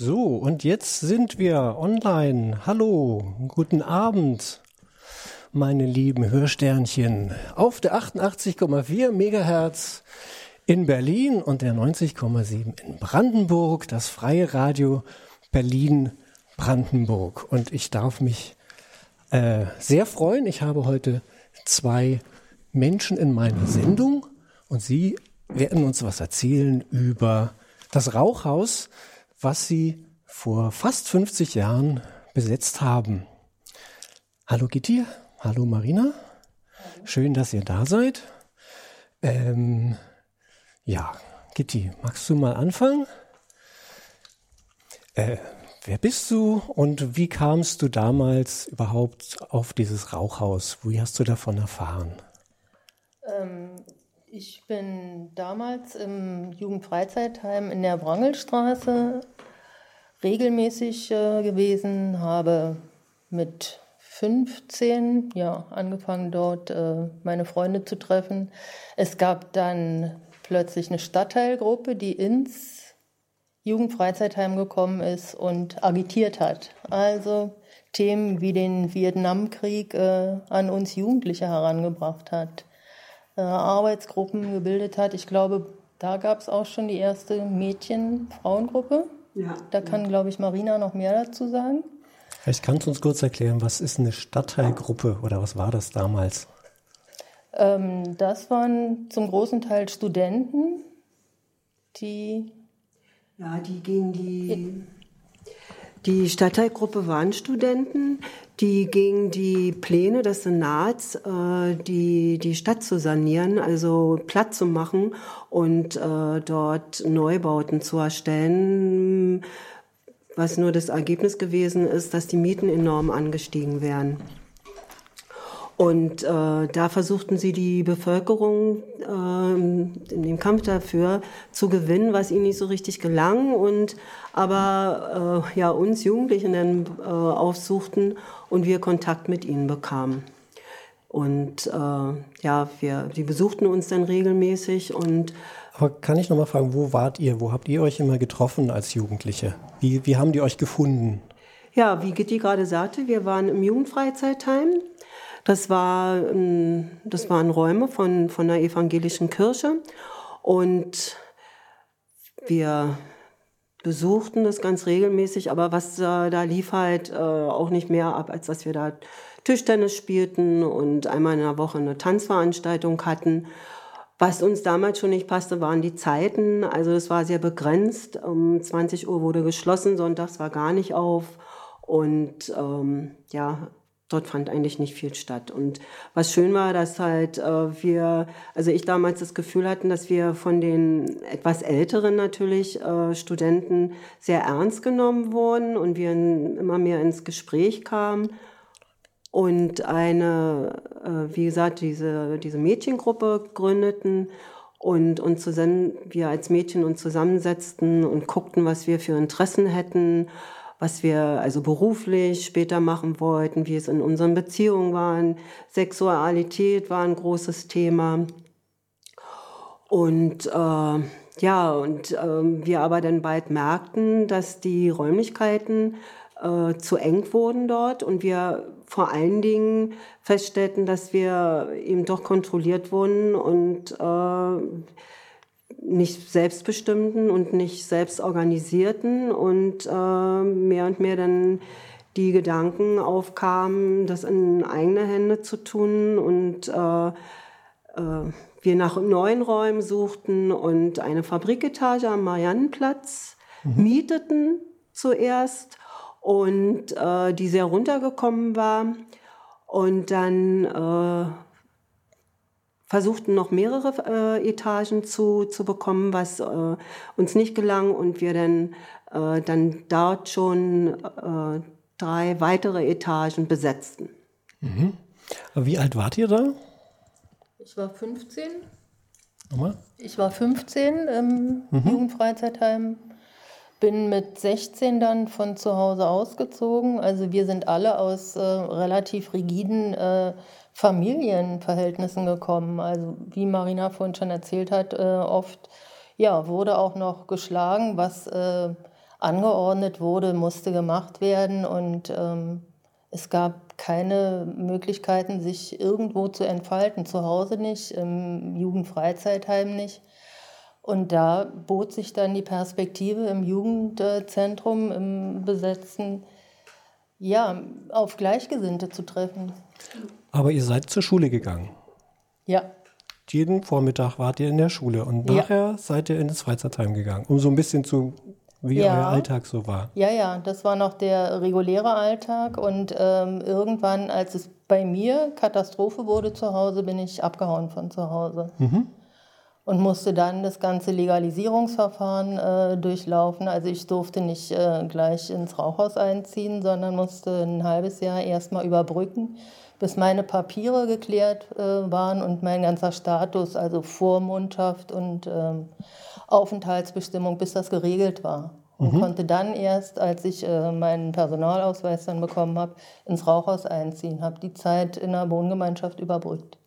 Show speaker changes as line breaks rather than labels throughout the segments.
So, und jetzt sind wir online. Hallo, guten Abend, meine lieben Hörsternchen. Auf der 88,4 Megahertz in Berlin und der 90,7 in Brandenburg, das freie Radio Berlin Brandenburg. Und ich darf mich äh, sehr freuen. Ich habe heute zwei Menschen in meiner Sendung und sie werden uns was erzählen über das Rauchhaus, was sie vor fast 50 Jahren besetzt haben. Hallo Gitti, hallo Marina, schön, dass ihr da seid. Ähm, ja, Gitti, magst du mal anfangen? Äh, wer bist du und wie kamst du damals überhaupt auf dieses Rauchhaus? Wie hast du davon erfahren?
Ähm, ich bin damals im Jugendfreizeitheim in der Brangelstraße regelmäßig äh, gewesen, habe mit 15 ja, angefangen dort äh, meine Freunde zu treffen. Es gab dann plötzlich eine Stadtteilgruppe, die ins Jugendfreizeitheim gekommen ist und agitiert hat. Also Themen wie den Vietnamkrieg äh, an uns Jugendliche herangebracht hat Arbeitsgruppen gebildet hat. Ich glaube, da gab es auch schon die erste Mädchen-Frauengruppe. Ja. Da kann, glaube ich, Marina noch mehr dazu sagen.
Vielleicht kannst du uns kurz erklären, was ist eine Stadtteilgruppe oder was war das damals?
Ähm, das waren zum großen Teil Studenten, die.
Ja, die gegen die. Die Stadtteilgruppe waren Studenten, die gegen die Pläne des Senats, äh, die, die Stadt zu sanieren, also platt zu machen und äh, dort Neubauten zu erstellen, was nur das Ergebnis gewesen ist, dass die Mieten enorm angestiegen wären. Und äh, da versuchten sie die Bevölkerung äh, in dem Kampf dafür zu gewinnen, was ihnen nicht so richtig gelang. Und aber äh, ja uns Jugendlichen dann äh, aufsuchten und wir Kontakt mit ihnen bekamen. Und äh, ja, wir, die besuchten uns dann regelmäßig und
aber kann ich noch mal fragen, wo wart ihr? Wo habt ihr euch immer getroffen als Jugendliche? Wie, wie haben die euch gefunden?
Ja, wie Gitti gerade sagte, wir waren im Jugendfreizeitheim. Das, war, ähm, das waren Räume von, von der evangelischen Kirche und wir besuchten das ganz regelmäßig, aber was äh, da lief halt äh, auch nicht mehr ab, als dass wir da Tischtennis spielten und einmal in der Woche eine Tanzveranstaltung hatten. Was uns damals schon nicht passte, waren die Zeiten. Also es war sehr begrenzt. Um 20 Uhr wurde geschlossen, sonntags war gar nicht auf. Und ähm, ja, dort fand eigentlich nicht viel statt. Und was schön war, dass halt äh, wir, also ich damals das Gefühl hatten, dass wir von den etwas älteren natürlich äh, Studenten sehr ernst genommen wurden und wir immer mehr ins Gespräch kamen. Und eine, äh, wie gesagt, diese, diese Mädchengruppe gründeten und, und zusammen, wir als Mädchen uns zusammensetzten und guckten, was wir für Interessen hätten was wir also beruflich später machen wollten, wie es in unseren Beziehungen waren. Sexualität war ein großes Thema. Und äh, ja, und äh, wir aber dann bald merkten, dass die Räumlichkeiten äh, zu eng wurden dort und wir vor allen Dingen feststellten, dass wir eben doch kontrolliert wurden und äh, nicht selbstbestimmten und nicht selbstorganisierten und äh, mehr und mehr dann die Gedanken aufkamen, das in eigene Hände zu tun und äh, äh, wir nach neuen Räumen suchten und eine Fabriketage am Mariannenplatz mhm. mieteten zuerst und äh, die sehr runtergekommen war und dann äh, versuchten noch mehrere äh, Etagen zu, zu bekommen, was äh, uns nicht gelang und wir dann, äh, dann dort schon äh, drei weitere Etagen besetzten.
Mhm. Wie alt wart ihr da?
Ich war 15. Nochmal? Ich war 15 im mhm. Jugendfreizeitheim. Bin mit 16 dann von zu Hause ausgezogen. Also wir sind alle aus äh, relativ rigiden äh, Familienverhältnissen gekommen. Also wie Marina vorhin schon erzählt hat, äh, oft ja, wurde auch noch geschlagen, was äh, angeordnet wurde, musste gemacht werden und ähm, es gab keine Möglichkeiten, sich irgendwo zu entfalten. Zu Hause nicht, im Jugendfreizeitheim nicht. Und da bot sich dann die Perspektive im Jugendzentrum, im Besetzten, ja, auf Gleichgesinnte zu treffen.
Aber ihr seid zur Schule gegangen.
Ja.
Jeden Vormittag wart ihr in der Schule und
Ja.
nachher seid ihr in das Freizeitheim gegangen, um so ein bisschen zu, wie
Ja.
euer Alltag so war.
Ja, ja, das war noch der reguläre Alltag und ähm, irgendwann, als es bei mir Katastrophe wurde zu Hause, bin ich abgehauen von zu Hause und musste dann das ganze Legalisierungsverfahren äh, durchlaufen. Also ich durfte nicht äh, gleich ins Rauchhaus einziehen, sondern musste ein halbes Jahr erstmal überbrücken, bis meine Papiere geklärt äh, waren und mein ganzer Status, also Vormundschaft und ähm, Aufenthaltsbestimmung, bis das geregelt war. Und konnte dann erst, als ich äh, meinen Personalausweis dann bekommen habe, ins Rauchhaus einziehen, habe die Zeit in einer Wohngemeinschaft überbrückt.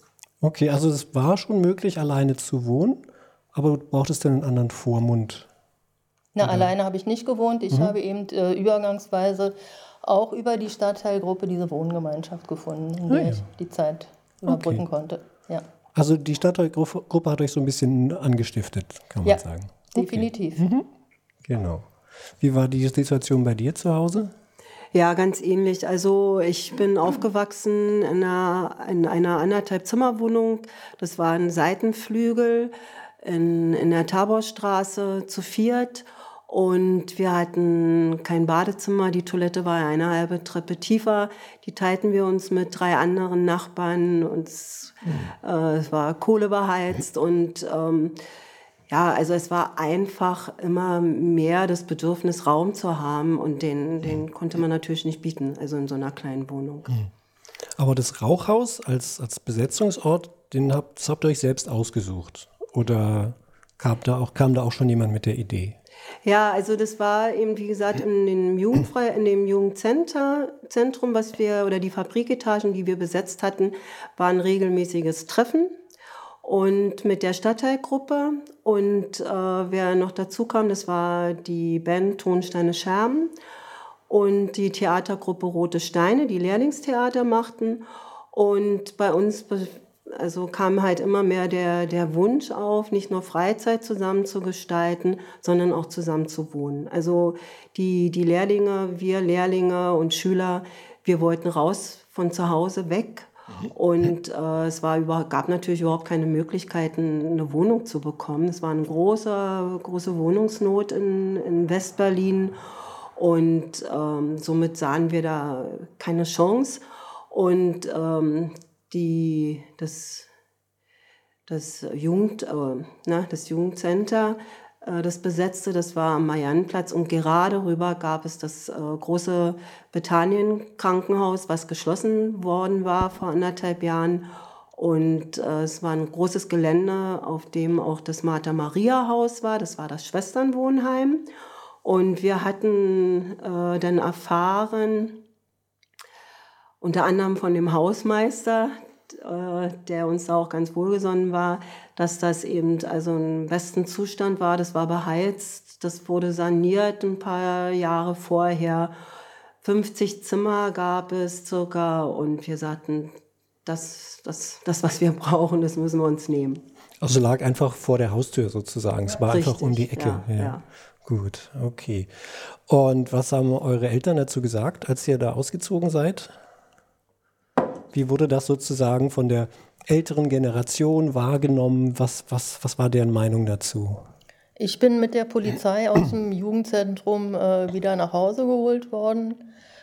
Okay, also es war schon möglich, alleine zu wohnen, aber du brauchtest dann einen anderen Vormund.
Na, alleine habe ich nicht gewohnt. Ich habe eben äh, übergangsweise auch über die Stadtteilgruppe diese Wohngemeinschaft gefunden, in der
Ah, ja.
ich die Zeit überbrücken konnte. Ja,
Also die Stadtteilgruppe hat euch so ein bisschen angestiftet, kann man
Ja.
sagen.
definitiv.
Genau. Wie war die Situation bei dir zu Hause?
Ja, ganz ähnlich. Also ich bin aufgewachsen in einer, in einer anderthalb Zimmerwohnung. Das war ein Seitenflügel in, in der Taborstraße zu viert. Und wir hatten kein Badezimmer. Die Toilette war eine halbe Treppe tiefer. Die teilten wir uns mit drei anderen Nachbarn. Und es, äh, es war Kohle beheizt und ähm, ja, also es war einfach immer mehr das Bedürfnis, Raum zu haben und den, den konnte man natürlich nicht bieten, also in so einer kleinen Wohnung.
Aber das Rauchhaus als, als Besetzungsort, den habt, das habt ihr euch selbst ausgesucht? Oder kam da, auch, kam da auch schon jemand mit der Idee?
Ja, also das war eben, wie gesagt, in dem Jugendfrei, in dem Jugendzentrum, was wir, oder die Fabriketagen, die wir besetzt hatten, war ein regelmäßiges Treffen. Und mit der Stadtteilgruppe und äh, wer noch dazu kam, das war die Band Tonsteine Scherben und die Theatergruppe Rote Steine, die Lehrlingstheater machten. Und bei uns also kam halt immer mehr der, der Wunsch auf, nicht nur Freizeit zusammen zu gestalten, sondern auch zusammen zu wohnen. Also die, die Lehrlinge, wir Lehrlinge und Schüler, wir wollten raus von zu Hause weg. Und äh, es war über, gab natürlich überhaupt keine Möglichkeiten, eine Wohnung zu bekommen. Es war eine große, große Wohnungsnot in, in Westberlin. Und ähm, somit sahen wir da keine Chance. Und ähm, die, das, das, Jugend, äh, na, das Jugendcenter, äh, das besetzte, das war am Mariannenplatz. Und gerade rüber gab es das äh, große Bethanien-Krankenhaus, was geschlossen worden war vor anderthalb Jahren. Und äh, es war ein großes Gelände, auf dem auch das Martha-Maria-Haus war. Das war das Schwesternwohnheim. Und wir hatten äh, dann erfahren, unter anderem von dem Hausmeister, äh, der uns da auch ganz wohlgesonnen war, dass das eben also im besten Zustand war. Das war beheizt, das wurde saniert ein paar Jahre vorher. 50 Zimmer gab es circa und wir sagten, das, das, das, was wir brauchen, das müssen wir uns nehmen.
Also lag einfach vor der Haustür sozusagen. Es war einfach
Richtig,
um die Ecke.
ja, ja.
Gut, okay. Und was haben eure Eltern dazu gesagt, als ihr da ausgezogen seid? Wie wurde das sozusagen von der älteren Generation wahrgenommen? Was, was, was war deren Meinung dazu?
Ich bin mit der Polizei aus dem Jugendzentrum äh, wieder nach Hause geholt worden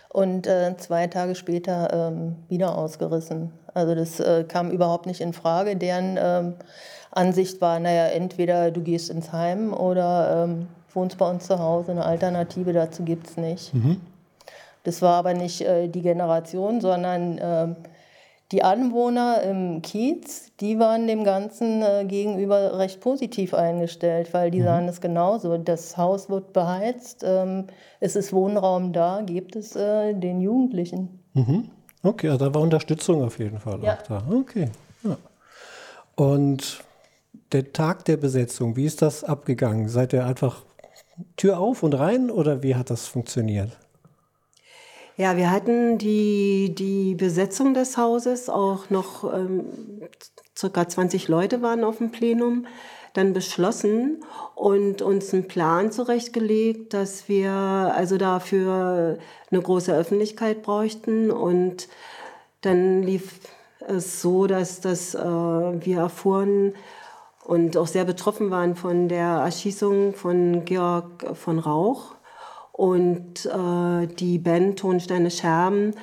und äh, zwei Tage später ähm, wieder ausgerissen. Also das äh, kam überhaupt nicht in Frage. Deren ähm, Ansicht war, naja, entweder du gehst ins Heim oder ähm, wohnst bei uns zu Hause. Eine Alternative dazu gibt es nicht. Das war aber nicht äh, die Generation, sondern ähm, die Anwohner im Kiez, die waren dem Ganzen äh, gegenüber recht positiv eingestellt, weil die sahen es genauso. Das Haus wird beheizt, ähm, es ist Wohnraum da, gibt es äh, den Jugendlichen.
Okay, also da war Unterstützung auf jeden Fall
Ja.
auch da. Okay. Ja. Und der Tag der Besetzung, wie ist das abgegangen? Seid ihr einfach Tür auf und rein oder wie hat das funktioniert?
Ja, wir hatten die, die Besetzung des Hauses, auch noch ähm, circa 20 Leute waren auf dem Plenum, dann beschlossen und uns einen Plan zurechtgelegt, dass wir also dafür eine große Öffentlichkeit bräuchten. Und dann lief es so, dass, dass äh, wir erfuhren und auch sehr betroffen waren von der Erschießung von Georg von Rauch und äh, die Band Tonsteine Scherben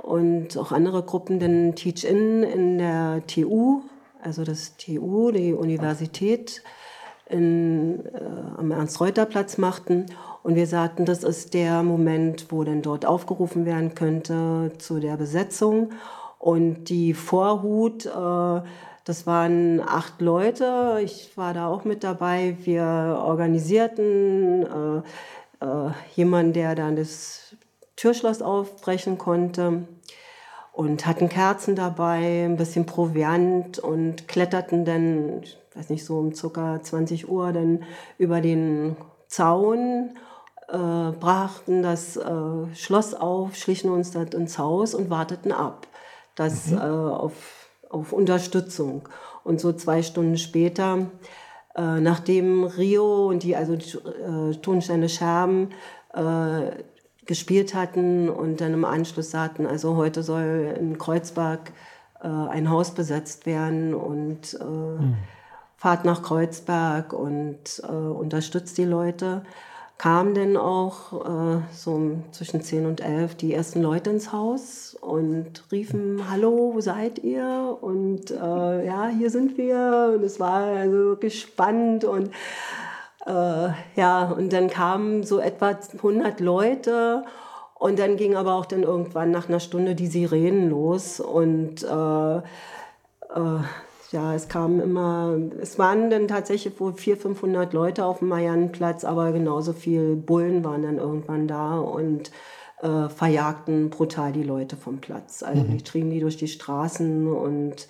und auch andere Gruppen den Teach-In in der TU, also das TU, die Universität in, äh, am Ernst-Reuter-Platz machten. Und wir sagten, das ist der Moment, wo denn dort aufgerufen werden könnte zu der Besetzung. Und die Vorhut, äh, das waren acht Leute. Ich war da auch mit dabei. Wir organisierten äh, äh, jemand, der dann das Türschloss aufbrechen konnte und hatten Kerzen dabei, ein bisschen Proviant und kletterten dann, ich weiß nicht, so um circa 20 Uhr dann über den Zaun, äh, brachten das äh, Schloss auf, schlichen uns dann ins Haus und warteten ab, das mhm. äh, auf, auf Unterstützung. Und so zwei Stunden später äh, nachdem Rio und die also äh, Tonsteine Scherben äh, gespielt hatten und dann im Anschluss sagten, also heute soll in Kreuzberg äh, ein Haus besetzt werden und äh, mhm. fahrt nach Kreuzberg und äh, unterstützt die Leute kamen dann auch äh, so zwischen 10 und 11 die ersten Leute ins Haus und riefen, hallo, wo seid ihr? Und äh, ja, hier sind wir. Und es war also wirklich und äh, ja, und dann kamen so etwa 100 Leute und dann ging aber auch dann irgendwann nach einer Stunde die Sirenen los und äh, äh, ja, es kamen immer, es waren dann tatsächlich wohl 400, 500 Leute auf dem Mariannenplatz, aber genauso viele Bullen waren dann irgendwann da und äh, verjagten brutal die Leute vom Platz. Also mhm. die trieben die durch die Straßen und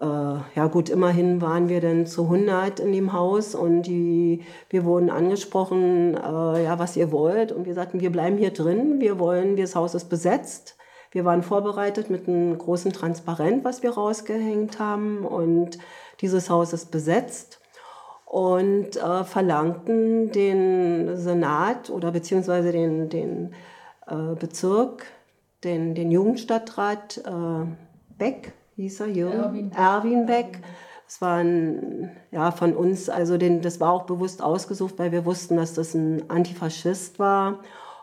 äh, ja gut, immerhin waren wir dann zu 100 in dem Haus und die, wir wurden angesprochen, äh, ja, was ihr wollt und wir sagten, wir bleiben hier drin, wir wollen, das Haus ist besetzt wir waren vorbereitet mit einem großen Transparent, was wir rausgehängt haben. Und dieses Haus ist besetzt. Und äh, verlangten den Senat oder beziehungsweise den, den äh, Bezirk, den, den Jugendstadtrat äh, Beck, hieß er, Jürgen, Erwin, Erwin Beck. Das war ein, ja, von uns, also den, das war auch bewusst ausgesucht, weil wir wussten, dass das ein Antifaschist war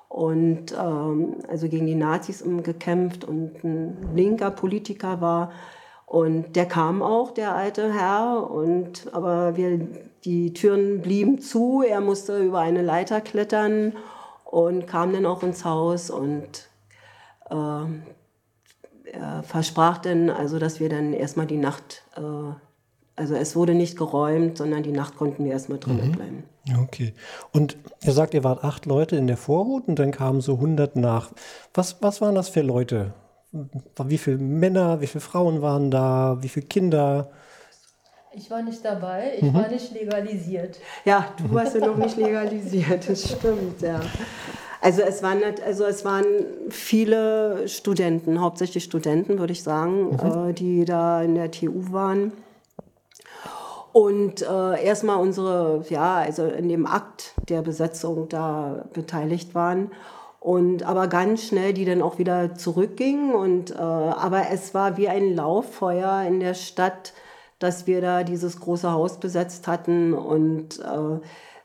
und ähm, also gegen die Nazis gekämpft und ein linker Politiker war. Und der kam auch, der alte Herr, und, aber wir, die Türen blieben zu. Er musste über eine Leiter klettern und kam dann auch ins Haus und äh, er versprach dann, also, dass wir dann erstmal die Nacht äh, also es wurde nicht geräumt, sondern die Nacht konnten wir erstmal drinnen mhm. bleiben.
Okay. Und ihr sagt, ihr wart acht Leute in der Vorhut und dann kamen so 100 nach. Was, was waren das für Leute? Wie viele Männer, wie viele Frauen waren da, wie viele Kinder?
Ich war nicht dabei, ich mhm. war nicht legalisiert.
Ja, du warst ja noch nicht legalisiert, das stimmt, ja. Also es waren, also es waren viele Studenten, hauptsächlich Studenten, würde ich sagen, mhm. äh, die da in der TU waren. Und äh, erstmal unsere, ja, also in dem Akt der Besetzung da beteiligt waren. Und aber ganz schnell die dann auch wieder zurückgingen. Und, äh, aber es war wie ein Lauffeuer in der Stadt, dass wir da dieses große Haus besetzt hatten. Und äh,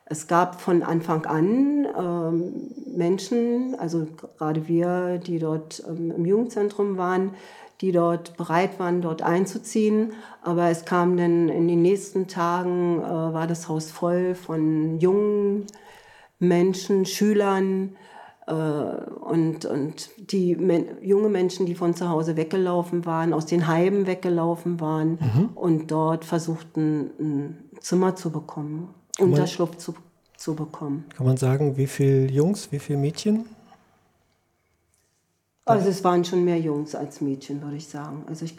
es gab von Anfang an ähm, Menschen, also gerade wir, die dort ähm, im Jugendzentrum waren, die dort bereit waren, dort einzuziehen. Aber es kam dann in den nächsten Tagen, äh, war das Haus voll von jungen Menschen, Schülern äh, und, und die men junge Menschen, die von zu Hause weggelaufen waren, aus den Heimen weggelaufen waren mhm. und dort versuchten, ein Zimmer zu bekommen, Unterschlupf zu, zu bekommen.
Kann man sagen, wie viele Jungs, wie viele Mädchen?
Also es waren schon mehr Jungs als Mädchen, würde ich sagen. Also ich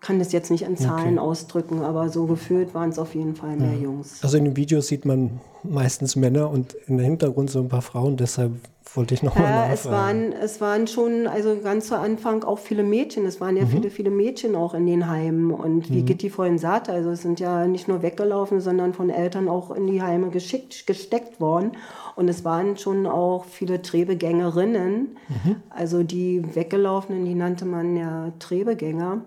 kann das jetzt nicht in Zahlen okay. ausdrücken, aber so gefühlt waren es auf jeden Fall mehr ja. Jungs.
Also in den Videos sieht man meistens Männer und im Hintergrund so ein paar Frauen, deshalb wollte ich nochmal
ja, Es waren, es waren schon, also ganz zu Anfang auch viele Mädchen. Es waren ja mhm. viele, viele Mädchen auch in den Heimen. Und wie mhm. Gitti vorhin sagte, also es sind ja nicht nur weggelaufen, sondern von Eltern auch in die Heime geschickt, gesteckt worden. Und es waren schon auch viele Trebegängerinnen. Mhm. Also die Weggelaufenen, die nannte man ja Trebegänger.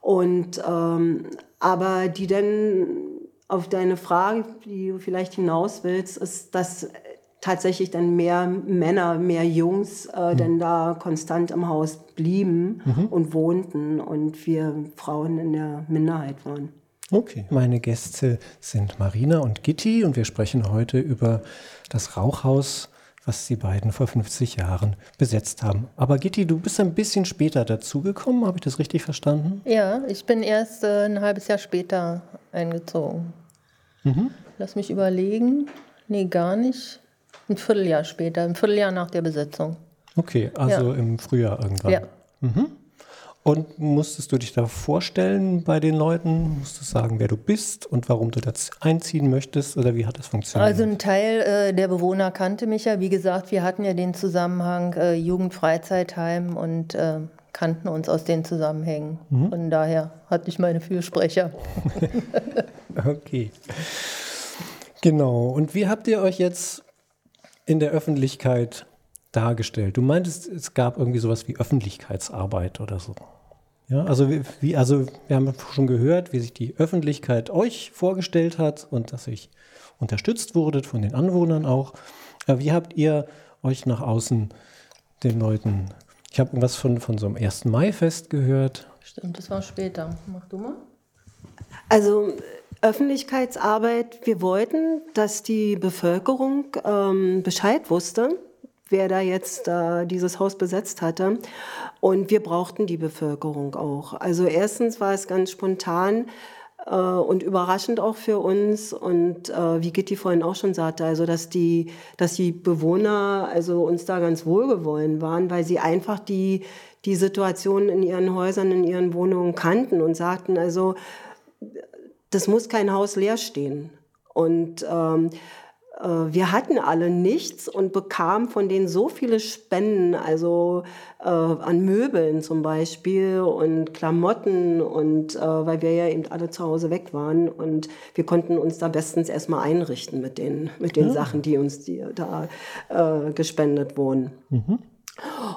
Und ähm, aber die dann auf deine Frage, die du vielleicht hinaus willst, ist, dass tatsächlich dann mehr Männer, mehr Jungs äh, mhm. dann da konstant im Haus blieben mhm. und wohnten und wir Frauen in der Minderheit waren.
Okay. Meine Gäste sind Marina und Gitti und wir sprechen heute über das Rauchhaus, was die beiden vor 50 Jahren besetzt haben. Aber Gitti, du bist ein bisschen später dazugekommen, habe ich das richtig verstanden?
Ja, ich bin erst äh, ein halbes Jahr später eingezogen. Mhm. Lass mich überlegen. Nee, gar nicht. Ein Vierteljahr später, ein Vierteljahr nach der Besetzung.
Okay, also ja. im Frühjahr irgendwann. Ja. Mhm. Und musstest du dich da vorstellen bei den Leuten? Musstest du sagen, wer du bist und warum du das einziehen möchtest oder wie hat das funktioniert?
Also ein Teil äh, der Bewohner kannte mich ja. Wie gesagt, wir hatten ja den Zusammenhang äh, Jugendfreizeitheim und äh, kannten uns aus den Zusammenhängen. Mhm. Von daher hatte ich meine Fürsprecher.
okay. Genau. Und wie habt ihr euch jetzt in der Öffentlichkeit dargestellt? Du meintest, es gab irgendwie sowas wie Öffentlichkeitsarbeit oder so. Ja, also wie, also wir haben schon gehört, wie sich die Öffentlichkeit euch vorgestellt hat und dass ich unterstützt wurde von den Anwohnern auch. Wie habt ihr euch nach außen den Leuten? Ich habe irgendwas von, von so einem 1. Mai-Fest gehört.
Stimmt, das war später. Mach du mal.
Also Öffentlichkeitsarbeit. Wir wollten, dass die Bevölkerung ähm, Bescheid wusste, wer da jetzt äh, dieses Haus besetzt hatte. Und wir brauchten die Bevölkerung auch. Also erstens war es ganz spontan äh, und überraschend auch für uns. Und äh, wie Gitti vorhin auch schon sagte, also dass die, dass die Bewohner also uns da ganz wohlgewollen waren, weil sie einfach die, die Situation in ihren Häusern, in ihren Wohnungen kannten und sagten, also das muss kein Haus leer stehen. Und ähm, äh, wir hatten alle nichts und bekamen von denen so viele Spenden, also äh, an Möbeln zum Beispiel und Klamotten und äh, weil wir ja eben alle zu Hause weg waren und wir konnten uns da bestens erstmal einrichten mit den, mit den ja. Sachen, die uns die, da äh, gespendet wurden. Mhm.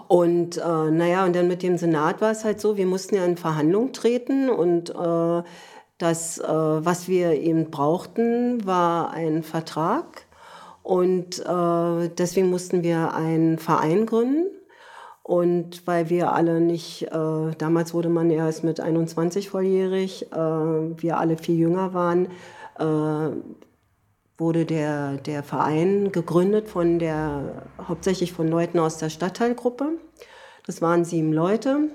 Und äh, naja, und dann mit dem Senat war es halt so, wir mussten ja in Verhandlungen treten und äh, das, äh, was wir eben brauchten, war ein Vertrag. Und äh, deswegen mussten wir einen Verein gründen. Und weil wir alle nicht, äh, damals wurde man erst mit 21 volljährig, äh, wir alle viel jünger waren, äh, wurde der, der Verein gegründet von der, hauptsächlich von Leuten aus der Stadtteilgruppe. Das waren sieben Leute.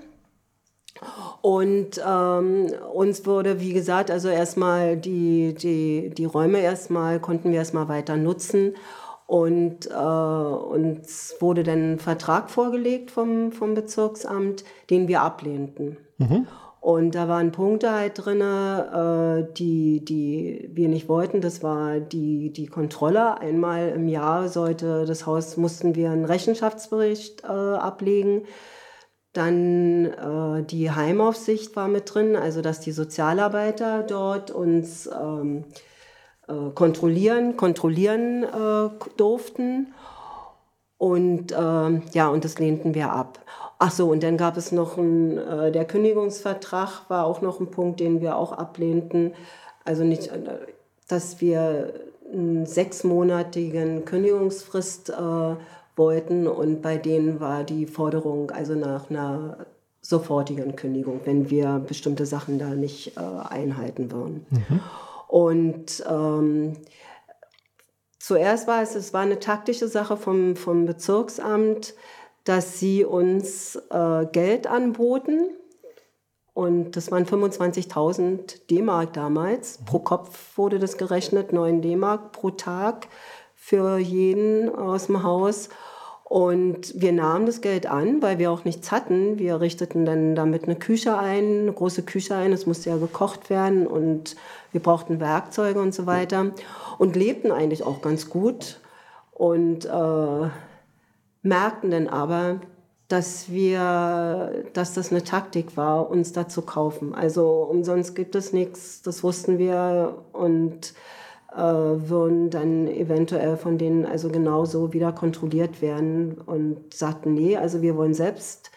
Und ähm, uns wurde, wie gesagt, also erstmal die, die, die Räume erstmal, konnten wir erstmal weiter nutzen. Und äh, uns wurde dann ein Vertrag vorgelegt vom, vom Bezirksamt, den wir ablehnten. Mhm. Und da waren Punkte halt drin, äh, die, die wir nicht wollten. Das war die, die Kontrolle. Einmal im Jahr sollte das Haus, mussten wir einen Rechenschaftsbericht äh, ablegen dann äh, die Heimaufsicht war mit drin, also dass die Sozialarbeiter dort uns ähm, äh, kontrollieren, kontrollieren äh, durften. Und äh, ja, und das lehnten wir ab. Ach so, und dann gab es noch ein, äh, der Kündigungsvertrag war auch noch ein Punkt, den wir auch ablehnten. Also nicht, äh, dass wir einen sechsmonatigen Kündigungsfrist äh, wollten. Und bei denen war die Forderung also nach einer sofortigen Kündigung, wenn wir bestimmte Sachen da nicht äh, einhalten würden. Mhm. Und ähm, zuerst war es, es war eine taktische Sache vom, vom Bezirksamt, dass sie uns äh, Geld anboten. Und das waren 25.000 D-Mark damals. Pro Kopf wurde das gerechnet, 9 D-Mark pro Tag für jeden aus dem Haus. Und wir nahmen das Geld an, weil wir auch nichts hatten. Wir richteten dann damit eine Küche ein, eine große Küche ein. Es musste ja gekocht werden und wir brauchten Werkzeuge und so weiter. Und lebten eigentlich auch ganz gut. Und äh, merkten dann aber, dass wir, dass das eine Taktik war, uns da zu kaufen. Also umsonst gibt es nichts, das wussten wir und äh, würden dann eventuell von denen also genauso wieder kontrolliert werden und sagten, nee, also wir wollen selbst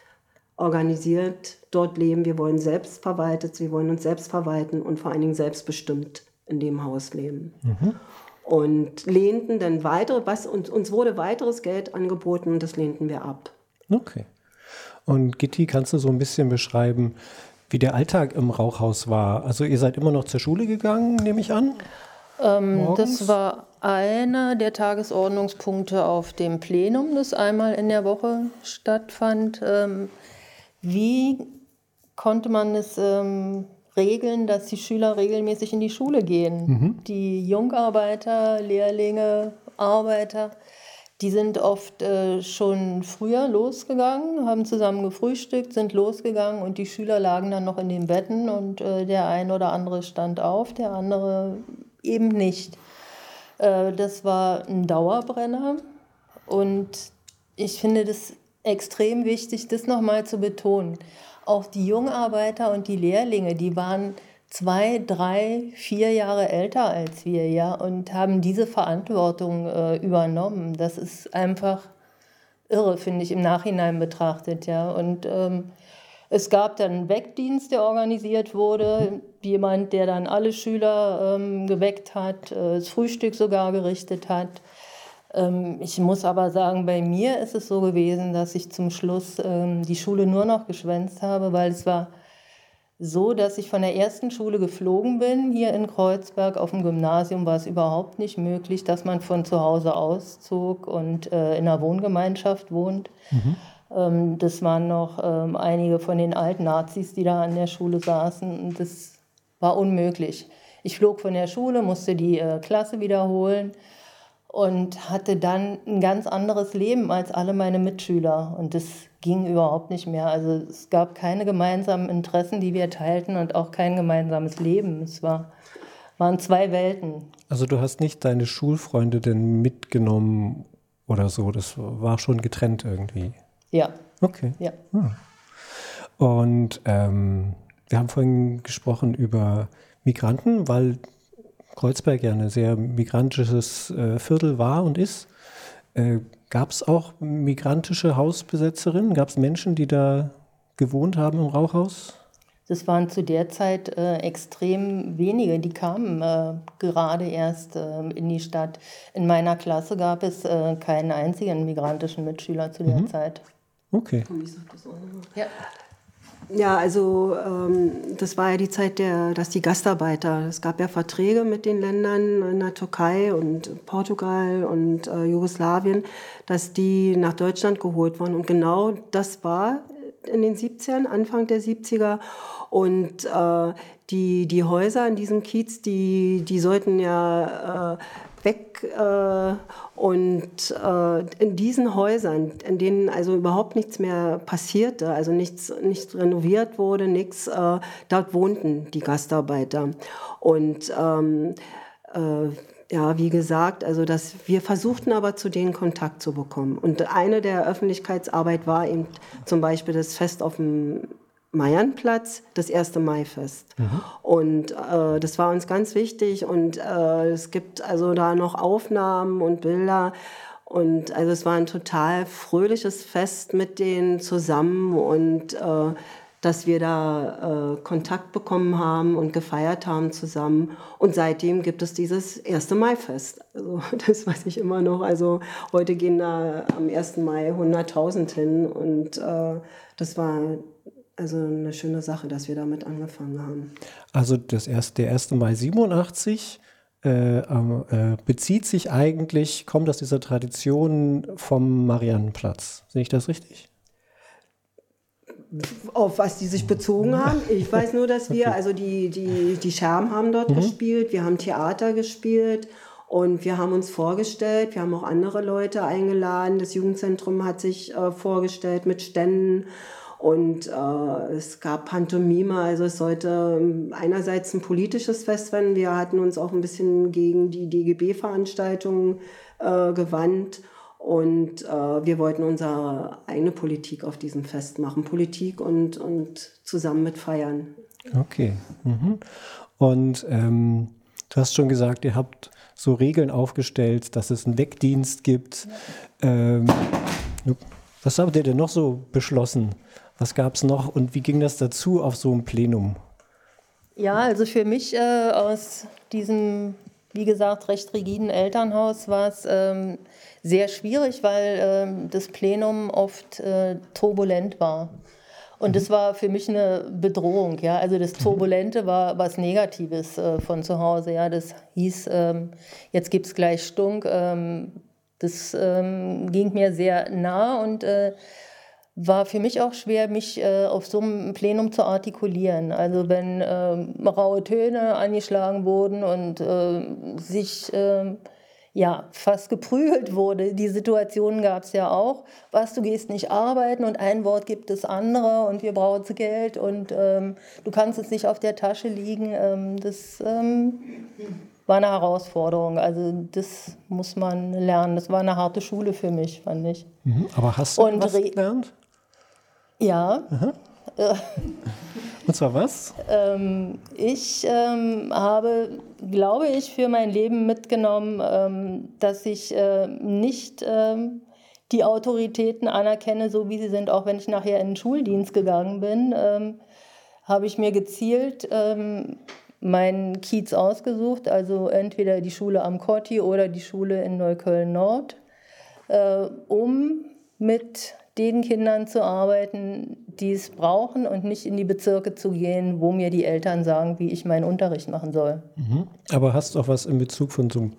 organisiert dort leben, wir wollen selbst verwaltet, wir wollen uns selbst verwalten und vor allen Dingen selbstbestimmt in dem Haus leben. Mhm. Und lehnten dann weitere, was uns, uns wurde weiteres Geld angeboten und das lehnten wir ab.
Okay. Und Gitti, kannst du so ein bisschen beschreiben, wie der Alltag im Rauchhaus war? Also ihr seid immer noch zur Schule gegangen, nehme ich an?
Ähm, das war einer der Tagesordnungspunkte auf dem Plenum, das einmal in der Woche stattfand. Ähm, wie konnte man es ähm, regeln, dass die Schüler regelmäßig in die Schule gehen? Mhm. Die Jungarbeiter, Lehrlinge, Arbeiter, die sind oft äh, schon früher losgegangen, haben zusammen gefrühstückt, sind losgegangen und die Schüler lagen dann noch in den Betten und äh, der ein oder andere stand auf, der andere eben nicht. Äh, das war ein Dauerbrenner und ich finde das extrem wichtig, das nochmal zu betonen. Auch die Jungarbeiter und die Lehrlinge, die waren zwei, drei, vier Jahre älter als wir, ja, und haben diese Verantwortung äh, übernommen. Das ist einfach irre, finde ich, im Nachhinein betrachtet, ja. Und ähm, es gab dann einen Wegdienst, der organisiert wurde. Jemand, der dann alle Schüler ähm, geweckt hat, äh, das Frühstück sogar gerichtet hat. Ähm, ich muss aber sagen, bei mir ist es so gewesen, dass ich zum Schluss ähm, die Schule nur noch geschwänzt habe, weil es war so, dass ich von der ersten Schule geflogen bin. Hier in Kreuzberg auf dem Gymnasium war es überhaupt nicht möglich, dass man von zu Hause auszog und äh, in einer Wohngemeinschaft wohnt. Mhm. Ähm, das waren noch ähm, einige von den alten Nazis, die da an der Schule saßen. Und das war unmöglich. Ich flog von der Schule, musste die äh, Klasse wiederholen und hatte dann ein ganz anderes Leben als alle meine Mitschüler. Und das ging überhaupt nicht mehr. Also es gab keine gemeinsamen Interessen, die wir teilten und auch kein gemeinsames Leben. Es war, waren zwei Welten.
Also du hast nicht deine Schulfreunde denn mitgenommen oder so. Das war schon getrennt irgendwie.
Ja.
Okay.
Ja.
Hm. Und ähm, wir haben vorhin gesprochen über Migranten, weil Kreuzberg ja ein sehr migrantisches äh, Viertel war und ist. Äh, Gab es auch migrantische Hausbesetzerinnen? Gab es Menschen, die da gewohnt haben im Rauchhaus?
Das waren zu der Zeit äh, extrem wenige, die kamen äh, gerade erst äh, in die Stadt. In meiner Klasse gab es äh, keinen einzigen migrantischen Mitschüler zu der mhm. Zeit.
Okay.
Ja. Ja, also ähm, das war ja die Zeit, der, dass die Gastarbeiter, es gab ja Verträge mit den Ländern in der Türkei und Portugal und äh, Jugoslawien, dass die nach Deutschland geholt wurden. Und genau das war in den 70ern, Anfang der 70er. Und äh, die, die Häuser in diesem Kiez, die, die sollten ja äh, weg äh, und äh, in diesen Häusern, in denen also überhaupt nichts mehr passierte, also nichts, nichts renoviert wurde, nichts, äh, dort wohnten die Gastarbeiter. Und ähm, äh, ja, wie gesagt, also dass wir versuchten aber zu denen Kontakt zu bekommen. Und eine der Öffentlichkeitsarbeit war eben zum Beispiel das Fest auf dem Meiernplatz das erste Maifest. Mhm. Und äh, das war uns ganz wichtig. Und äh, es gibt also da noch Aufnahmen und Bilder. Und also es war ein total fröhliches Fest mit denen zusammen und äh, dass wir da äh, Kontakt bekommen haben und gefeiert haben zusammen. Und seitdem gibt es dieses erste Maifest. Also das weiß ich immer noch. Also heute gehen da am 1. Mai 100.000 hin und äh, das war also eine schöne Sache, dass wir damit angefangen haben.
Also das erste, der 1. Mai 87 äh, äh, bezieht sich eigentlich, kommt aus dieser Tradition vom Mariannenplatz. Sehe ich das richtig?
Auf was die sich bezogen haben. Ich weiß nur, dass wir, okay. also die, die, die Scherben haben dort mhm. gespielt, wir haben Theater gespielt Und wir haben uns vorgestellt, wir haben auch andere Leute eingeladen. Das Jugendzentrum hat sich äh, vorgestellt mit Ständen. Und äh, es gab Pantomime, also es sollte ähm, einerseits ein politisches Fest werden. Wir hatten uns auch ein bisschen gegen die DGB-Veranstaltungen äh, gewandt. Und äh, wir wollten unsere eigene Politik auf diesem Fest machen. Politik und, und zusammen mit feiern.
Okay. Mhm. Und ähm, du hast schon gesagt, ihr habt so Regeln aufgestellt, dass es einen Wegdienst gibt. Ähm, was habt ihr denn noch so beschlossen? Was gab es noch und wie ging das dazu auf so einem Plenum?
Ja, also für mich äh, aus diesem, wie gesagt, recht rigiden Elternhaus war es ähm, sehr schwierig, weil ähm, das Plenum oft äh, turbulent war. Und das mhm. war für mich eine Bedrohung. Ja? Also das mhm. Turbulente war was Negatives äh, von zu Hause. Ja? Das hieß, ähm, jetzt gibt es gleich Stunk. Ähm, das ähm, ging mir sehr nah und äh, war für mich auch schwer, mich äh, auf so einem Plenum zu artikulieren. Also wenn äh, raue Töne angeschlagen wurden und äh, sich ähm, ja, fast geprügelt wurde. Die Situationen gab es ja auch. Was, du gehst nicht arbeiten und ein Wort gibt es andere und wir brauchen Geld und ähm, du kannst es nicht auf der Tasche liegen. Ähm, das ähm, war eine Herausforderung. Also das muss man lernen. Das war eine harte Schule für mich, fand ich.
Mhm, aber hast du und was gelernt?
Ja.
Und zwar was?
Ähm, ich ähm, habe, glaube ich, für mein Leben mitgenommen, ähm, dass ich äh, nicht ähm, die Autoritäten anerkenne, so wie sie sind, auch wenn ich nachher in den Schuldienst gegangen bin, ähm, habe ich mir gezielt ähm, meinen Kiez ausgesucht, also entweder die Schule am Kotti oder die Schule in Neukölln Nord, äh, um mit den Kindern zu arbeiten, die es brauchen und nicht in die Bezirke zu gehen, wo mir die Eltern sagen, wie ich meinen Unterricht machen soll.
Mhm. Aber hast du auch was in Bezug von so einem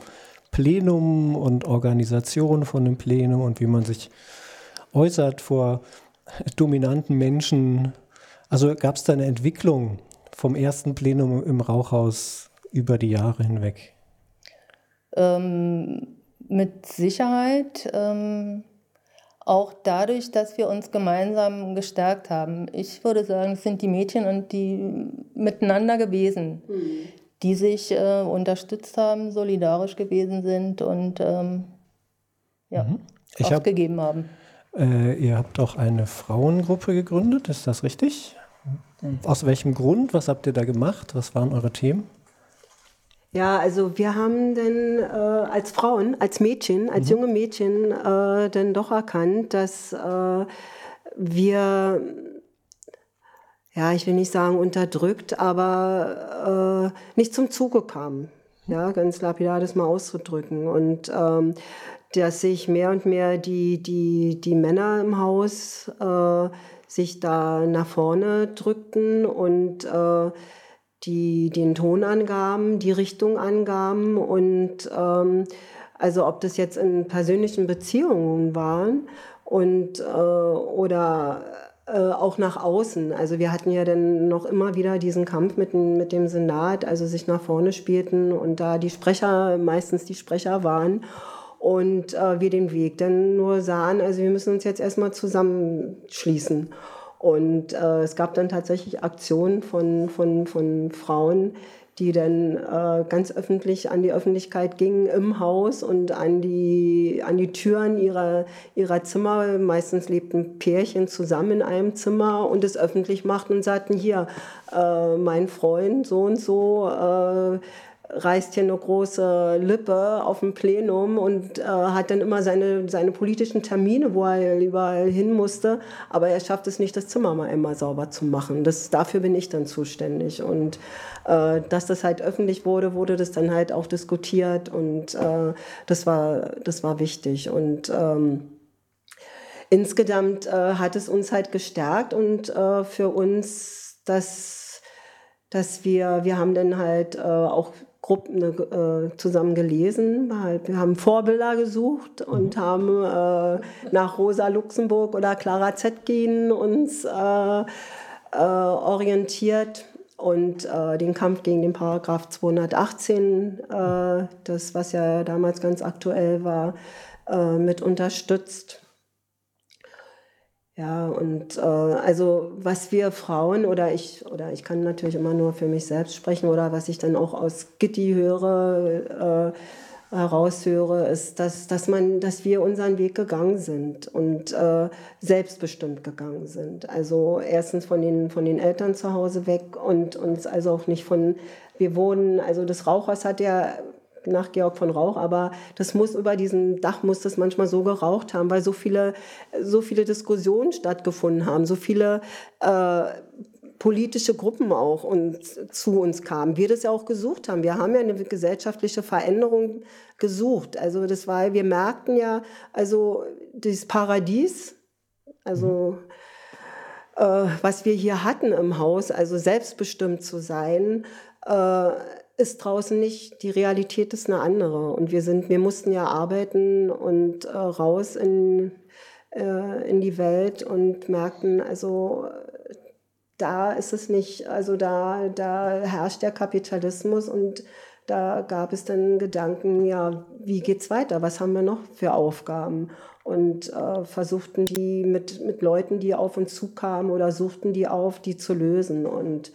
Plenum und Organisation von einem Plenum und wie man sich äußert vor dominanten Menschen? Also gab es da eine Entwicklung vom ersten Plenum im Rauchhaus über die Jahre hinweg?
Ähm, mit Sicherheit. Ähm, auch dadurch, dass wir uns gemeinsam gestärkt haben. Ich würde sagen, es sind die Mädchen und die miteinander gewesen, mhm. die sich äh, unterstützt haben, solidarisch gewesen sind und ähm, ja, mhm. aufgegeben hab, haben.
Äh, ihr habt auch eine Frauengruppe gegründet, ist das richtig? Aus welchem Grund? Was habt ihr da gemacht? Was waren eure Themen?
Ja, also wir haben dann äh, als Frauen, als Mädchen, als mhm. junge Mädchen äh, dann doch erkannt, dass äh, wir, ja, ich will nicht sagen unterdrückt, aber äh, nicht zum Zuge kamen. Ja, ganz lapidar das mal auszudrücken. Und ähm, dass sich mehr und mehr die, die, die Männer im Haus äh, sich da nach vorne drückten und äh, die den Ton angaben, die Richtung angaben und ähm, also ob das jetzt in persönlichen Beziehungen waren und äh, oder äh, auch nach außen. Also wir hatten ja dann noch immer wieder diesen Kampf mit, mit dem Senat, also sich nach vorne spielten und da die Sprecher, meistens die Sprecher waren und äh, wir den Weg dann nur sahen, also wir müssen uns jetzt erstmal zusammenschließen. Und äh, es gab dann tatsächlich Aktionen von, von, von Frauen, die dann äh, ganz öffentlich an die Öffentlichkeit gingen im Haus und an die, an die Türen ihrer, ihrer Zimmer. Meistens lebten Pärchen zusammen in einem Zimmer und es öffentlich machten und sagten, hier, äh, mein Freund so und so äh, reißt hier eine große Lippe auf dem Plenum und äh, hat dann immer seine, seine politischen Termine, wo er überall hin musste. Aber er schafft es nicht, das Zimmer mal einmal sauber zu machen. Das, dafür bin ich dann zuständig. Und äh, dass das halt öffentlich wurde, wurde das dann halt auch diskutiert und äh, das, war, das war wichtig. Und ähm, insgesamt äh, hat es uns halt gestärkt und äh, für uns das dass wir, wir haben dann halt äh, auch Gruppen äh, zusammen gelesen. Wir haben Vorbilder gesucht und mhm. haben äh, nach Rosa Luxemburg oder Clara Zetkin uns äh, äh orientiert. und äh, den Kampf gegen den Paragraph 218, äh, das was ja damals ganz aktuell war, mit unterstützt. Ja, und äh, also was wir Frauen oder ich, oder ich kann natürlich immer nur für mich selbst sprechen oder was ich dann auch aus Gitti höre, äh, heraushöre, ist, dass, dass, man, dass wir unseren Weg gegangen sind und äh, selbstbestimmt gegangen sind. Also erstens von den, von den Eltern zu Hause weg und uns also auch nicht von, wir wurden, also das Rauchhaus hat ja nach Georg von Rauch, aber das muss über diesem Dach muss das manchmal so geraucht haben, weil so viele, so viele Diskussionen stattgefunden haben, so viele äh, politische Gruppen auch und zu uns kamen. Wir das ja auch gesucht haben. Wir haben ja eine gesellschaftliche Veränderung gesucht. Also das war, wir merkten ja, also das Paradies, also äh, was wir hier hatten im Haus, also selbstbestimmt zu sein, äh, ist draußen nicht, die Realität ist eine andere. Und wir sind, wir mussten ja arbeiten und äh, raus in, äh, in die Welt und merkten, also da ist es nicht, also da, da herrscht der Kapitalismus und da gab es dann Gedanken, ja, wie geht's weiter? Was haben wir noch für Aufgaben? Und äh, versuchten die mit, mit Leuten, die auf uns zukamen oder suchten die auf, die zu lösen. Und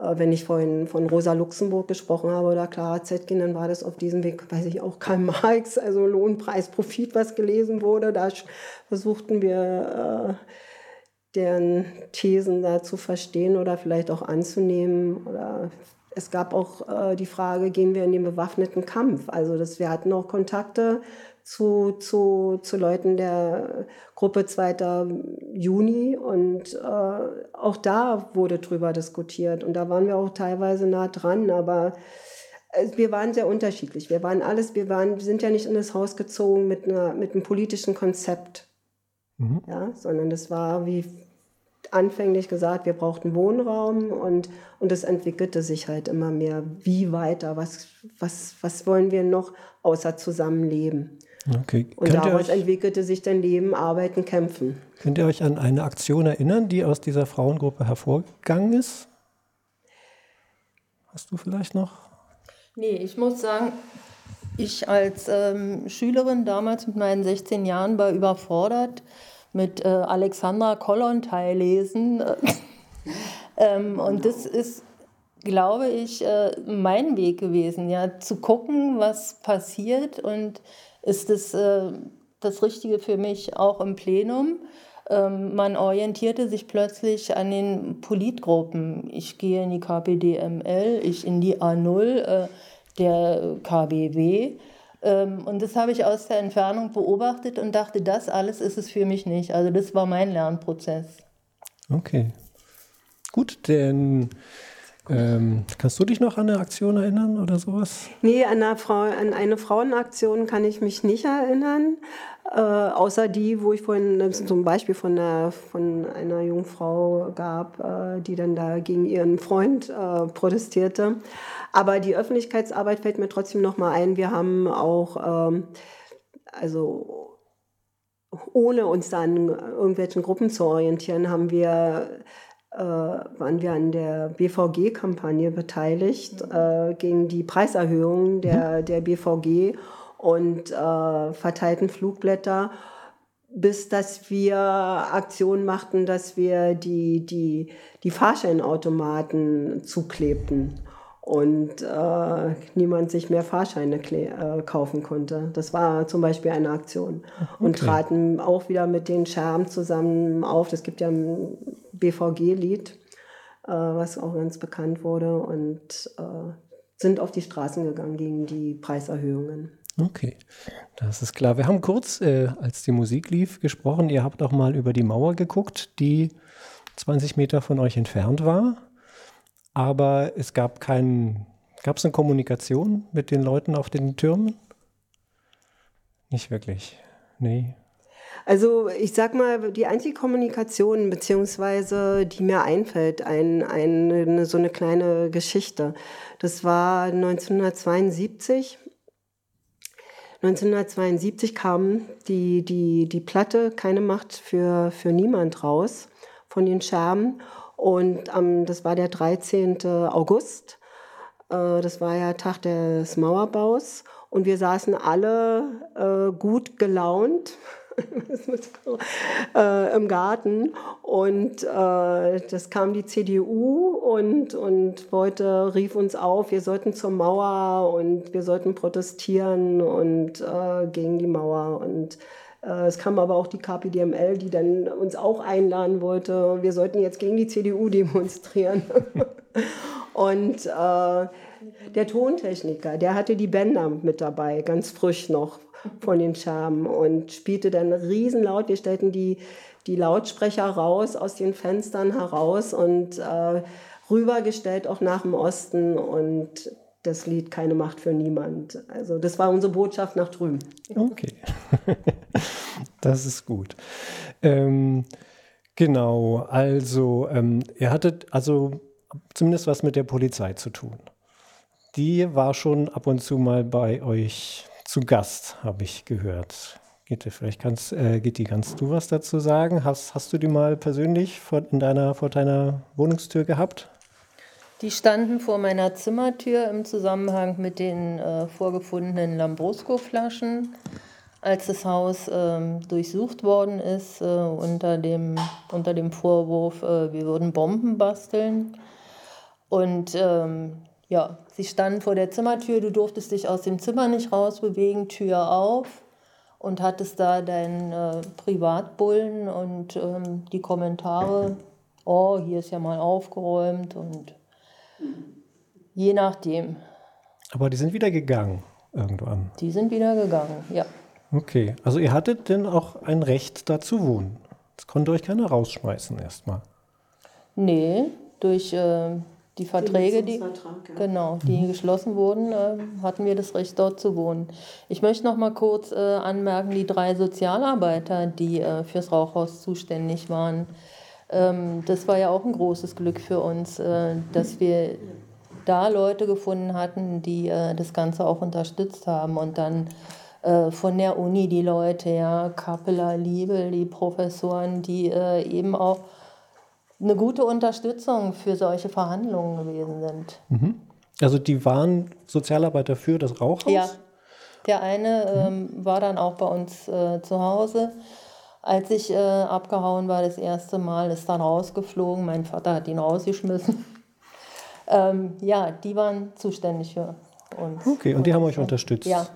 wenn ich vorhin von Rosa Luxemburg gesprochen habe oder Clara Zetkin, dann war das auf diesem Weg, weiß ich auch, Karl Marx, also Lohnpreis, Profit, was gelesen wurde. Da versuchten wir, äh, deren Thesen da zu verstehen oder vielleicht auch anzunehmen. Oder es gab auch äh, die Frage, gehen wir in den bewaffneten Kampf? Also dass wir hatten auch Kontakte zu, zu, zu Leuten der Gruppe 2. Juni und äh, auch da wurde drüber diskutiert und da waren wir auch teilweise nah dran, aber äh, wir waren sehr unterschiedlich. Wir waren alles, wir waren, sind ja nicht in das Haus gezogen mit, einer, mit einem politischen Konzept, mhm. ja, sondern das war wie anfänglich gesagt, wir brauchten Wohnraum und, und es entwickelte sich halt immer mehr, wie weiter, was, was, was wollen wir noch außer Zusammenleben. Okay. Und daraus euch, entwickelte sich dann Leben, Arbeiten, Kämpfen.
Könnt ihr euch an eine Aktion erinnern, die aus dieser Frauengruppe hervorgegangen ist? Hast du vielleicht noch?
Nee, ich muss sagen, ich als ähm, Schülerin damals mit meinen 16 Jahren war überfordert mit äh, Alexandra Kollontai lesen. ähm, und das ist, glaube ich, äh, mein Weg gewesen, ja, zu gucken, was passiert und ist es äh, das Richtige für mich auch im Plenum. Ähm, man orientierte sich plötzlich an den Politgruppen. Ich gehe in die KPDML, ich in die A0 äh, der KBW. Ähm, und das habe ich aus der Entfernung beobachtet und dachte, das alles ist es für mich nicht. Also das war mein Lernprozess.
Okay. Gut, denn ähm, kannst du dich noch an eine Aktion erinnern oder sowas?
Nee, an eine, Frau, an eine Frauenaktion kann ich mich nicht erinnern. Äh, außer die, wo ich vorhin äh, zum Beispiel von einer, von einer jungen Frau gab, äh, die dann da gegen ihren Freund äh, protestierte. Aber die Öffentlichkeitsarbeit fällt mir trotzdem noch mal ein. Wir haben auch, ähm, also ohne uns da an irgendwelchen Gruppen zu orientieren, haben wir waren wir an der BVG-Kampagne beteiligt mhm. äh, gegen die Preiserhöhung der, mhm. der BVG und äh, verteilten Flugblätter, bis dass wir Aktionen machten, dass wir die, die, die Fahrscheinautomaten zuklebten und äh, niemand sich mehr Fahrscheine äh, kaufen konnte. Das war zum Beispiel eine Aktion. Okay. Und traten auch wieder mit den Scherben zusammen auf. Es gibt ja ein BVG-Lied, äh, was auch ganz bekannt wurde und äh, sind auf die Straßen gegangen gegen die Preiserhöhungen.
Okay, das ist klar. Wir haben kurz, äh, als die Musik lief, gesprochen. Ihr habt auch mal über die Mauer geguckt, die 20 Meter von euch entfernt war aber es gab keinen, gab es eine Kommunikation mit den Leuten auf den Türmen? Nicht wirklich. Nee.
Also ich sag mal, die einzige Kommunikation, beziehungsweise die mir einfällt, ein, ein, so eine kleine Geschichte. Das war 1972. 1972 kam die, die, die Platte Keine Macht für, für niemand raus von den Scherben. Und ähm, das war der 13. August. Äh, das war ja Tag des Mauerbaus. Und wir saßen alle äh, gut gelaunt äh, im Garten. Und äh, das kam die CDU und, und wollte, rief uns auf, wir sollten zur Mauer und wir sollten protestieren und äh, gegen die Mauer. Und es kam aber auch die KPDML, die dann uns auch einladen wollte. Wir sollten jetzt gegen die CDU demonstrieren. und äh, der Tontechniker, der hatte die Bänder mit dabei, ganz frisch noch von den Scherben und spielte dann riesenlaut. Wir stellten die, die Lautsprecher raus aus den Fenstern heraus und äh, rübergestellt auch nach dem Osten und das Lied Keine Macht für niemand. Also das war unsere Botschaft nach drüben.
Okay, das ist gut. Ähm, genau, also ähm, ihr hattet also zumindest was mit der Polizei zu tun. Die war schon ab und zu mal bei euch zu Gast, habe ich gehört. Gitte, vielleicht kannst, äh, Gitti, kannst du was dazu sagen? Hast, hast du die mal persönlich vor, in deiner, vor deiner Wohnungstür gehabt?
Die standen vor meiner Zimmertür im Zusammenhang mit den äh, vorgefundenen Lambrusco-Flaschen, als das Haus ähm, durchsucht worden ist, äh, unter, dem, unter dem Vorwurf, äh, wir würden Bomben basteln. Und ähm, ja, sie standen vor der Zimmertür, du durftest dich aus dem Zimmer nicht rausbewegen, Tür auf. Und hattest da deinen äh, Privatbullen und ähm, die Kommentare, oh, hier ist ja mal aufgeräumt und Je nachdem.
Aber die sind wieder gegangen irgendwann.
Die sind wieder gegangen, ja.
Okay, also ihr hattet denn auch ein Recht da zu wohnen. Das konnte euch keiner rausschmeißen erstmal.
Nee, durch äh, die Verträge, die, ja. genau, die mhm. geschlossen wurden, äh, hatten wir das Recht dort zu wohnen. Ich möchte noch mal kurz äh, anmerken, die drei Sozialarbeiter, die äh, fürs Rauchhaus zuständig waren, das war ja auch ein großes Glück für uns, äh, dass wir da Leute gefunden hatten, die äh, das Ganze auch unterstützt haben und dann äh, von der Uni die Leute, ja, Kappeler, Liebel, die Professoren, die eben auch eine gute Unterstützung für solche Verhandlungen gewesen sind.
Mhm. Also die waren Sozialarbeiter für das Rauchhaus?
Ja, der eine ähm, war dann auch bei uns äh, zu Hause als ich äh, abgehauen war, das erste Mal, ist dann rausgeflogen. Mein Vater hat ihn rausgeschmissen. ähm, ja, die waren zuständig für uns.
Okay, und die haben euch unterstützt?
Ja.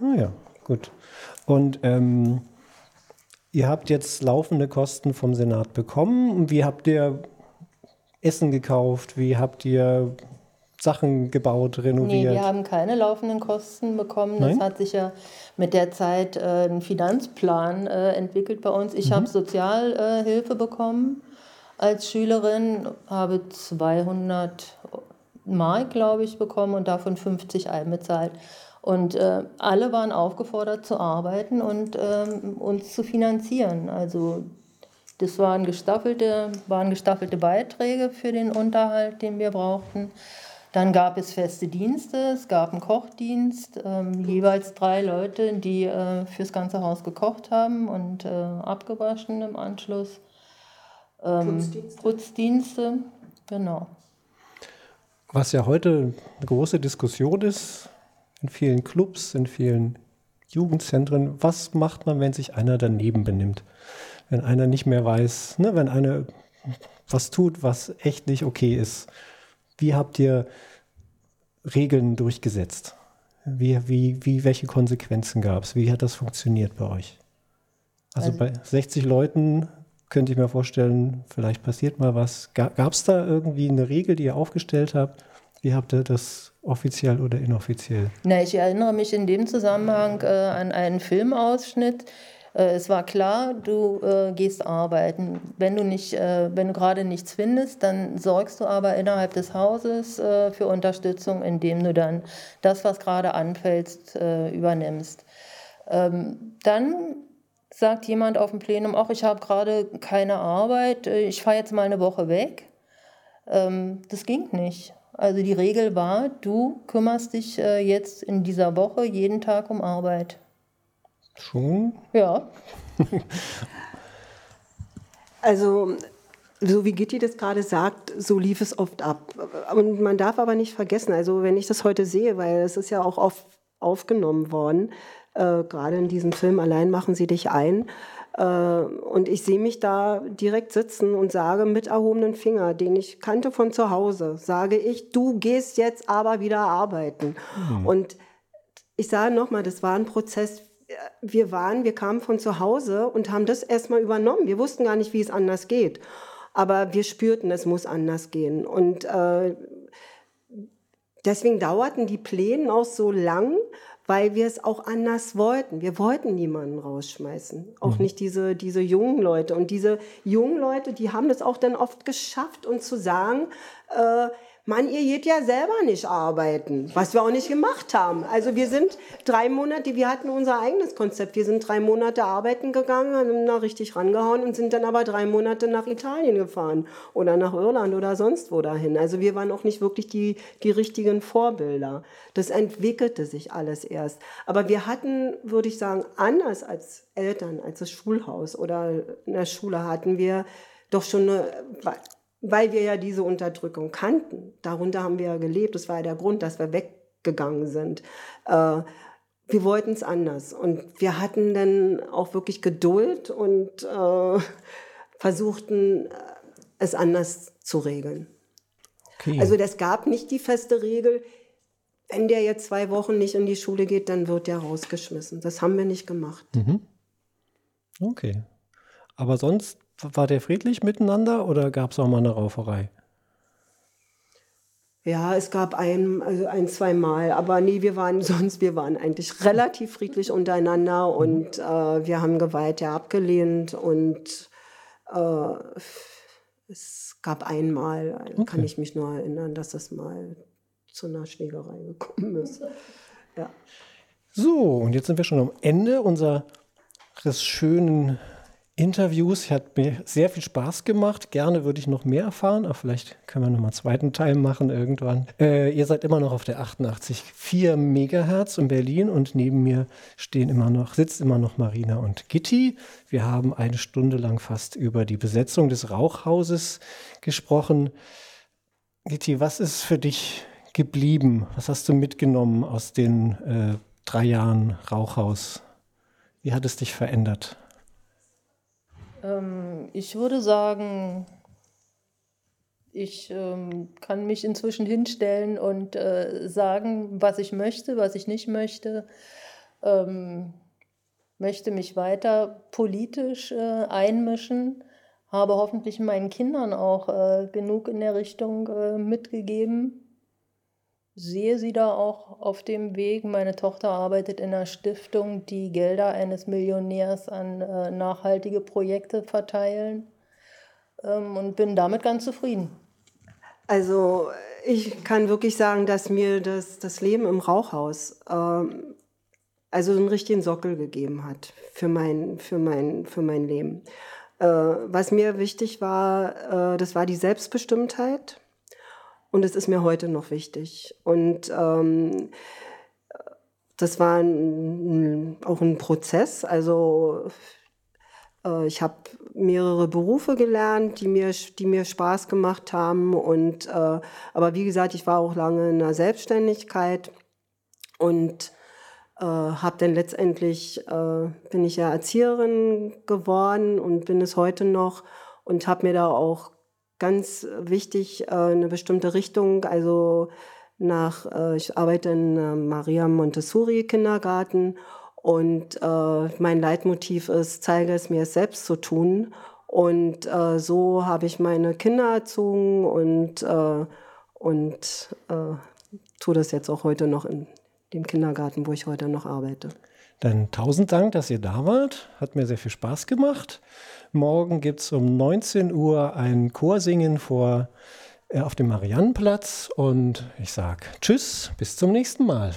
Ah ja, gut. Und ähm, ihr habt jetzt laufende Kosten vom Senat bekommen. Wie habt ihr Essen gekauft? Wie habt ihr Sachen gebaut, renoviert?
Nee, wir haben keine laufenden Kosten bekommen. Nein? Das hat sich ja mit der Zeit äh, ein Finanzplan äh, entwickelt bei uns. Ich mhm. habe Sozialhilfe bekommen als Schülerin, habe 200 Mark, glaube ich, bekommen und davon 50 einbezahlt. Und äh, alle waren aufgefordert zu arbeiten und ähm, uns zu finanzieren. Also das waren gestaffelte, waren gestaffelte Beiträge für den Unterhalt, den wir brauchten. Dann gab es feste Dienste, es gab einen Kochdienst, ähm, jeweils drei Leute, die äh, fürs ganze Haus gekocht haben und äh, abgewaschen im Anschluss. Ähm, Putzdienste. Putzdienste, genau.
Was ja heute eine große Diskussion ist, in vielen Clubs, in vielen Jugendzentren, was macht man, wenn sich einer daneben benimmt? Wenn einer nicht mehr weiß, ne, wenn einer was tut, was echt nicht okay ist. Wie habt ihr Regeln durchgesetzt? Wie, wie, wie, welche Konsequenzen gab es? Wie hat das funktioniert bei euch? Also, also bei 60 Leuten könnte ich mir vorstellen, vielleicht passiert mal was. Gab es da irgendwie eine Regel, die ihr aufgestellt habt? Wie habt ihr das offiziell oder inoffiziell?
Na, ich erinnere mich in dem Zusammenhang äh, an einen Filmausschnitt, es war klar, du äh, gehst arbeiten. Wenn du, nicht, äh, wenn du gerade nichts findest, dann sorgst du aber innerhalb des Hauses äh, für Unterstützung, indem du dann das, was gerade anfällt, äh, übernimmst. Ähm, dann sagt jemand auf dem Plenum, ach, ich habe gerade keine Arbeit, äh, ich fahre jetzt mal eine Woche weg. Ähm, das ging nicht. Also die Regel war, du kümmerst dich jetzt in dieser Woche jeden Tag um Arbeit.
Schon?
Ja.
also so wie Gitti das gerade sagt, so lief es oft ab. Und man darf aber nicht vergessen, also wenn ich das heute sehe, weil es ist ja auch oft aufgenommen worden, äh, gerade in diesem Film Allein machen sie dich ein. Äh, und ich sehe mich da direkt sitzen und sage mit erhobenen Finger, den ich kannte von zu Hause, sage ich, du gehst jetzt aber wieder arbeiten. Mhm. Und ich sage nochmal, das war ein Prozess. Wir waren, wir kamen von zu Hause und haben das erstmal übernommen. Wir wussten gar nicht, wie es anders geht. Aber wir spürten, es muss anders gehen. Und äh, deswegen dauerten die Pläne auch so lang, weil wir es auch anders wollten. Wir wollten niemanden rausschmeißen, auch mhm. nicht diese, diese jungen Leute. Und diese jungen Leute, die haben das auch dann oft geschafft, uns zu sagen, äh, Mann, ihr geht ja selber nicht arbeiten, was wir auch nicht gemacht haben. Also wir sind drei Monate, wir hatten unser eigenes Konzept. Wir sind drei Monate arbeiten gegangen, haben da richtig rangehauen und sind dann aber drei Monate nach Italien gefahren oder nach Irland oder sonst wo dahin. Also wir waren auch nicht wirklich die, die richtigen Vorbilder. Das entwickelte sich alles erst. Aber wir hatten, würde ich sagen, anders als Eltern, als das Schulhaus oder in der Schule hatten wir doch schon eine weil wir ja diese Unterdrückung kannten. Darunter haben wir ja gelebt. Das war ja der Grund, dass wir weggegangen sind. Äh, wir wollten es anders. Und wir hatten dann auch wirklich Geduld und äh, versuchten, äh, es anders zu regeln. Okay. Also das gab nicht die feste Regel, wenn der jetzt zwei Wochen nicht in die Schule geht, dann wird der rausgeschmissen. Das haben wir nicht gemacht.
Mhm. Okay. Aber sonst war der friedlich miteinander oder gab es auch mal eine Rauferei?
Ja, es gab ein, also ein, zwei Mal, aber nee, wir waren sonst, wir waren eigentlich relativ friedlich untereinander und äh, wir haben Gewalt ja abgelehnt und äh, es gab einmal, okay. kann ich mich nur erinnern, dass es mal zu einer Schlägerei gekommen ist. Ja.
So, und jetzt sind wir schon am Ende unseres schönen Interviews. Hat mir sehr viel Spaß gemacht. Gerne würde ich noch mehr erfahren, aber vielleicht können wir noch mal einen zweiten Teil machen irgendwann. Äh, ihr seid immer noch auf der 88,4 Megahertz in Berlin und neben mir stehen immer noch, sitzt immer noch Marina und Gitti. Wir haben eine Stunde lang fast über die Besetzung des Rauchhauses gesprochen. Gitti, was ist für dich geblieben? Was hast du mitgenommen aus den äh, drei Jahren Rauchhaus? Wie hat es dich verändert?
Ähm, ich würde sagen, ich ähm, kann mich inzwischen hinstellen und äh, sagen, was ich möchte, was ich nicht möchte. Ähm, möchte mich weiter politisch äh, einmischen, habe hoffentlich meinen Kindern auch äh, genug in der Richtung äh, mitgegeben sehe sie da auch auf dem Weg. Meine Tochter arbeitet in einer Stiftung, die Gelder eines Millionärs an äh, nachhaltige Projekte verteilen ähm, und bin damit ganz zufrieden.
Also ich kann wirklich sagen, dass mir das, das Leben im Rauchhaus ähm, also einen richtigen Sockel gegeben hat für mein, für mein, für mein Leben. Äh, was mir wichtig war, äh, das war die Selbstbestimmtheit und es ist mir heute noch wichtig. Und ähm, das war ein, auch ein Prozess. Also äh, ich habe mehrere Berufe gelernt, die mir, die mir Spaß gemacht haben. Und, äh, aber wie gesagt, ich war auch lange in der Selbstständigkeit und äh, habe dann letztendlich, äh, bin ich ja Erzieherin geworden und bin es heute noch und habe mir da auch ganz wichtig äh, eine bestimmte Richtung. Also nach, äh, ich arbeite in äh, Maria Montessori Kindergarten und äh, mein Leitmotiv ist, zeige es mir selbst zu tun. Und äh, so habe ich meine Kinder erzogen und, äh, und tue das jetzt auch heute noch in dem Kindergarten, wo ich heute noch arbeite.
Dann tausend Dank, dass ihr da wart. Hat mir sehr viel Spaß gemacht. Morgen gibt es um 19 Uhr ein Chorsingen vor, äh, auf dem Mariannenplatz. Und ich sage Tschüss, bis zum nächsten Mal.